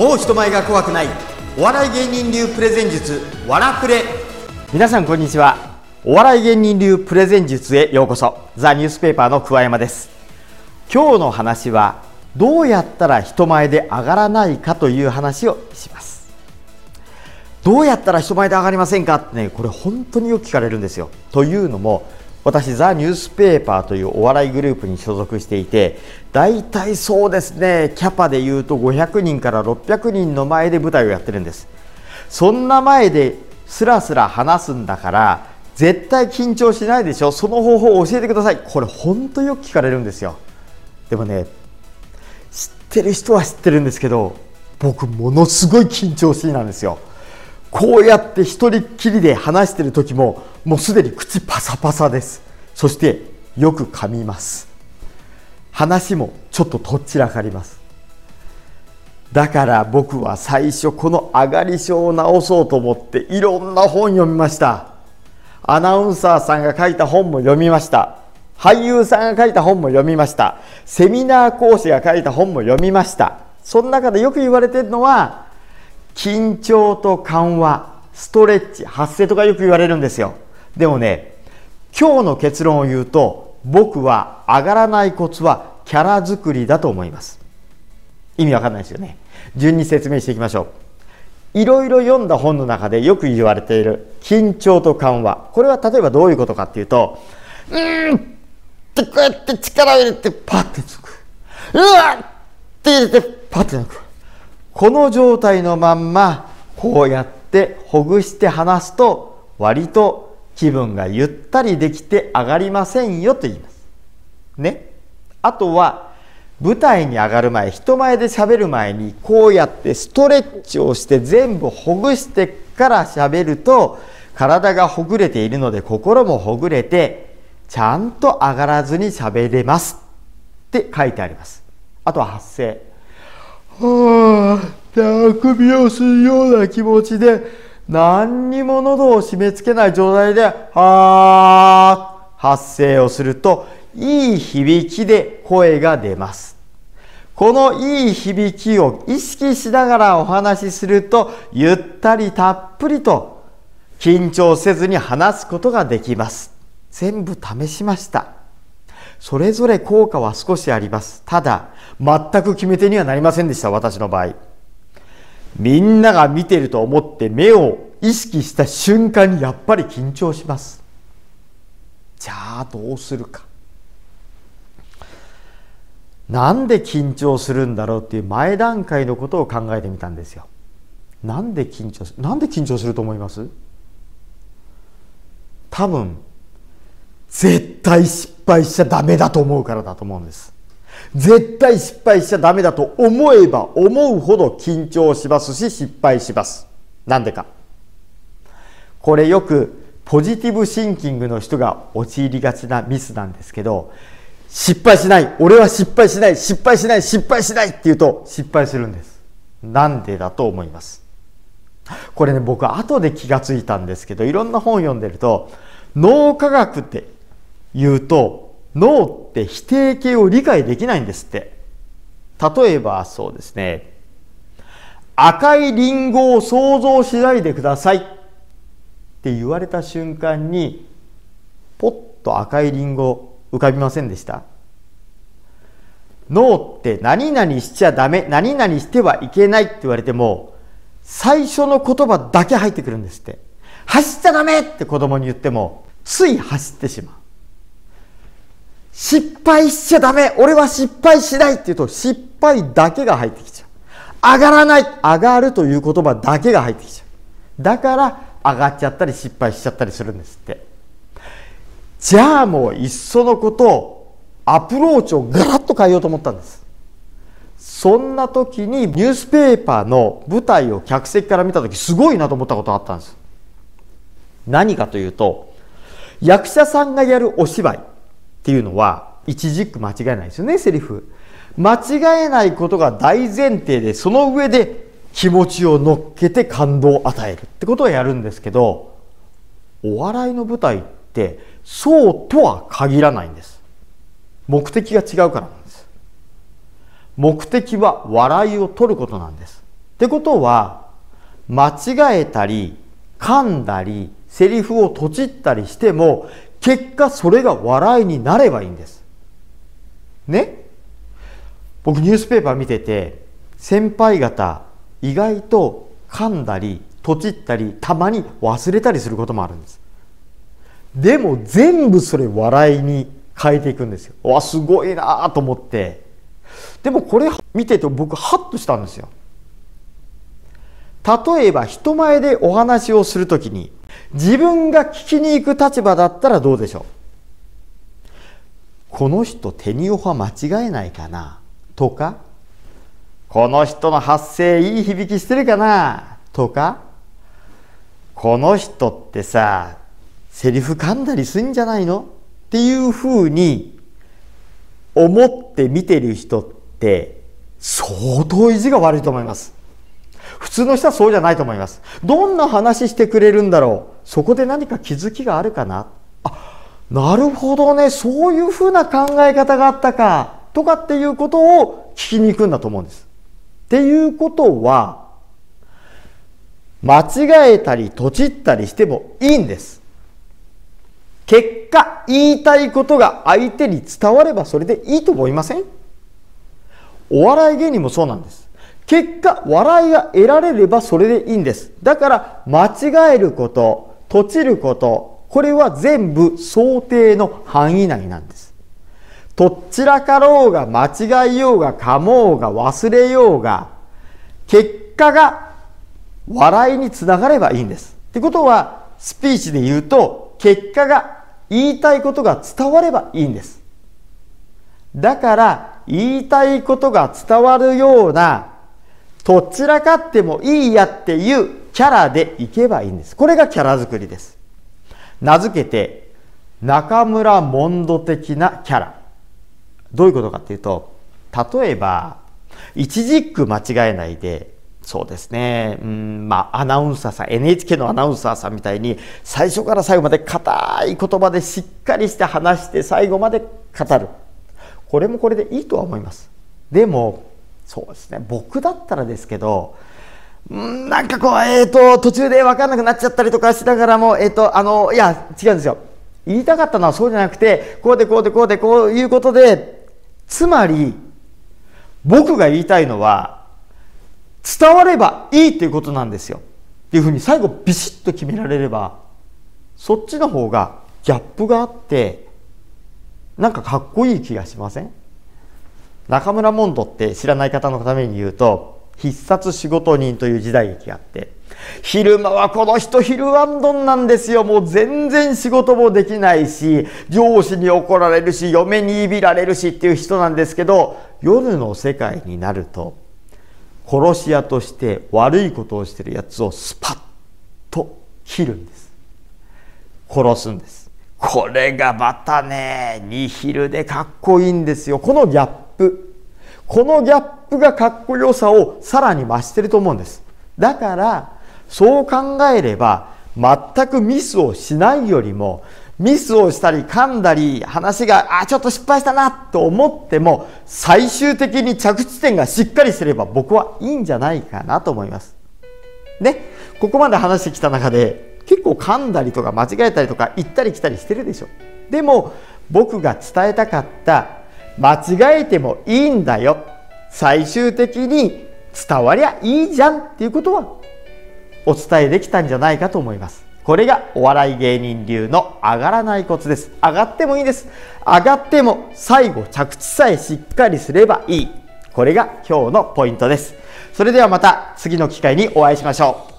もう人前が怖くない。お笑い芸人流プレゼン術わらプレ皆さんこんにちは。お笑い芸人流プレゼン術へようこそ。ザニュースペーパーの桑山です。今日の話はどうやったら人前で上がらないかという話をします。どうやったら人前で上がりませんかってねこれ本当によく聞かれるんですよ。というのも私ザ・ニュースペーパーというお笑いグループに所属していて大体そうですねキャパでいうと500人から600人の前で舞台をやってるんです。そんな前ですらすら話すんだから絶対緊張しないでしょ。その方法を教えてください。これ本当よく聞かれるんですよ。でもね知ってる人は知ってるんですけど僕ものすごい緊張しいなんですよ。こうやって一人っきりで話してる時ももうすでに口パサパサです。そしてよく噛みます。話もちょっととっちらかります。だから僕は最初この上がり症を治そうと思っていろんな本読みました。アナウンサーさんが書いた本も読みました。俳優さんが書いた本も読みました。セミナー講師が書いた本も読みました。その中でよく言われてるのは緊張と緩和ストレッチ発声とかよく言われるんですよ。でもね今日の結論を言うと僕は上がらないコツはキャラ作りだと思います。意味わかんないですよね。順に説明していきましょう。いろいろ読んだ本の中でよく言われている緊張と緩和。これは例えばどういうことかっていうとうんってこうやって力を入れてパッてつく。うわって入れてパッて抜く。この状態のまんまこうやってほぐして離すと割と気分がゆったりできて上がりませんよと言います。ね。あとは舞台に上がる前人前で喋る前にこうやってストレッチをして全部ほぐしてから喋ると体がほぐれているので心もほぐれてちゃんと上がらずに喋れますって書いてあります。あとは発声。はあ、あくびをするような気持ちで、何にも喉を締め付けない状態で、はあ、発声をすると、いい響きで声が出ます。このいい響きを意識しながらお話しすると、ゆったりたっぷりと緊張せずに話すことができます。全部試しました。それぞれ効果は少しあります。ただ、全く決め手にはなりませんでした、私の場合。みんなが見てると思って目を意識した瞬間にやっぱり緊張します。じゃあどうするか。なんで緊張するんだろうっていう前段階のことを考えてみたんですよ。なんで緊張するなんで緊張すると思います？多分絶対失敗しちゃダメだと思うからだと思うんです絶対失敗しちゃダメだと思えば思うほど緊張しますし失敗します。なんでか。これよくポジティブシンキングの人が陥りがちなミスなんですけど失敗しない。俺は失敗しない。失敗しない。失敗しない。って言うと失敗するんです。なんでだと思います。これね僕後で気がついたんですけどいろんな本読んでると脳科学って言うと脳って否定形を理解できないんですって。例えばそうですね。赤いリンゴを想像しないでください。って言われた瞬間にポッと赤いリンゴ浮かびませんでした。脳って何々しちゃダメ何々してはいけないって言われても最初の言葉だけ入ってくるんですって。走っちゃダメって子供に言ってもつい走ってしまう。失敗しちゃダメ俺は失敗しないって言うと失敗だけが入ってきちゃう。上がらない上がるという言葉だけが入ってきちゃう。だから上がっちゃったり失敗しちゃったりするんですって。じゃあもういっそのことアプローチをガラッと変えようと思ったんです。そんな時にニュースペーパーの舞台を客席から見た時すごいなと思ったことがあったんです。何かというと役者さんがやるお芝居。っていうのは一軸間違いないですよねセリフ。間違えないことが大前提でその上で気持ちを乗っけて感動を与えるってことをやるんですけどお笑いの舞台ってそうとは限らないんです。目的が違うからなんです。目的は笑いを取ることなんです。ってことは、間違えたり、噛んだり、セリフをとちったりしても、結果それが笑いになればいいんです。ね？僕ニュースペーパー見てて、先輩方、意外と噛んだり、とちったり、たまに忘れたりすることもあるんです。でも全部それ笑いに変えていくんですよ。わ、すごいなと思って。でもこれ見てて僕ハッとしたんですよ。例えば人前でお話をするときに自分が聞きに行く立場だったらどうでしょう？この人手にオファ間違えないかな？とかこの人の発声いい響きしてるかな？とかこの人ってさセリフ噛んだりすんじゃないの？っていうふうに思って見てる人って相当意地が悪いと思います。普通の人はそうじゃないと思います。どんな話してくれるんだろうそこで何か気づきがあるかなあ、なるほどね。そういうふうな考え方があったか。とかっていうことを聞きに行くんだと思うんです。っていうことは、間違えたり、とちったりしてもいいんです。結果、言いたいことが相手に伝わればそれでいいと思いません？お笑い芸人もそうなんです。結果、笑いが得られればそれでいいんです。だから、間違えること、とちること、これは全部想定の範囲内なんです。とっちらかろうが、間違いようが、かもうが、忘れようが、結果が笑いにつながればいいんです。ってことは、スピーチで言うと、結果が言いたいことが伝わればいいんです。だから、言いたいことが伝わるようなとっちらかってもいいやっていうキャラでいけばいいんです。これがキャラ作りです。名付けて、中村モンド的なキャラ。どういうことかっていうと、例えば、一軸間違えないで、そうですね、うん、まあ、アナウンサーさん、NHK のアナウンサーさんみたいに、最初から最後まで硬い言葉でしっかりして話して、最後まで語る。これもこれでいいとは思います。でも、そうですね。僕だったらですけどんなんかこうえっ、ー、と途中で分かんなくなっちゃったりとかしながらもえっ、ー、とあのいや違うんですよ。言いたかったのはそうじゃなくてこうでこうでこうでこういうことでつまり僕が言いたいのは伝わればいいっていうことなんですよ。っていうふうに最後ビシッと決められればそっちの方がギャップがあってなんかかっこいい気がしません？中村モンドって知らない方のために言うと、必殺仕事人という時代劇があって、昼間はこの人昼ワンドンなんですよ。もう全然仕事もできないし、上司に怒られるし、嫁にいびられるしっていう人なんですけど、夜の世界になると、殺し屋として悪いことをしてるやつをスパッと切るんです。殺すんです。これがまたね、ニヒルでかっこいいんですよ。このギャッププこのギャップがかっこよさをさらに増してると思うんですだからそう考えれば全くミスをしないよりもミスをしたり噛んだり話があちょっと失敗したなと思っても最終的に着地点がしっかりすれば僕はいいんじゃないかなと思います。ね、ここまで話してきた中で結構噛んだりとか間違えたりとか行ったり来たりしてるでしょ。でも僕が伝えたかった間違えてもいいんだよ。最終的に伝わりゃいいじゃんっていうことはお伝えできたんじゃないかと思います。これがお笑い芸人流の上がらないコツです。上がってもいいです。上がっても最後着地さえしっかりすればいい。これが今日のポイントです。それではまた次の機会にお会いしましょう。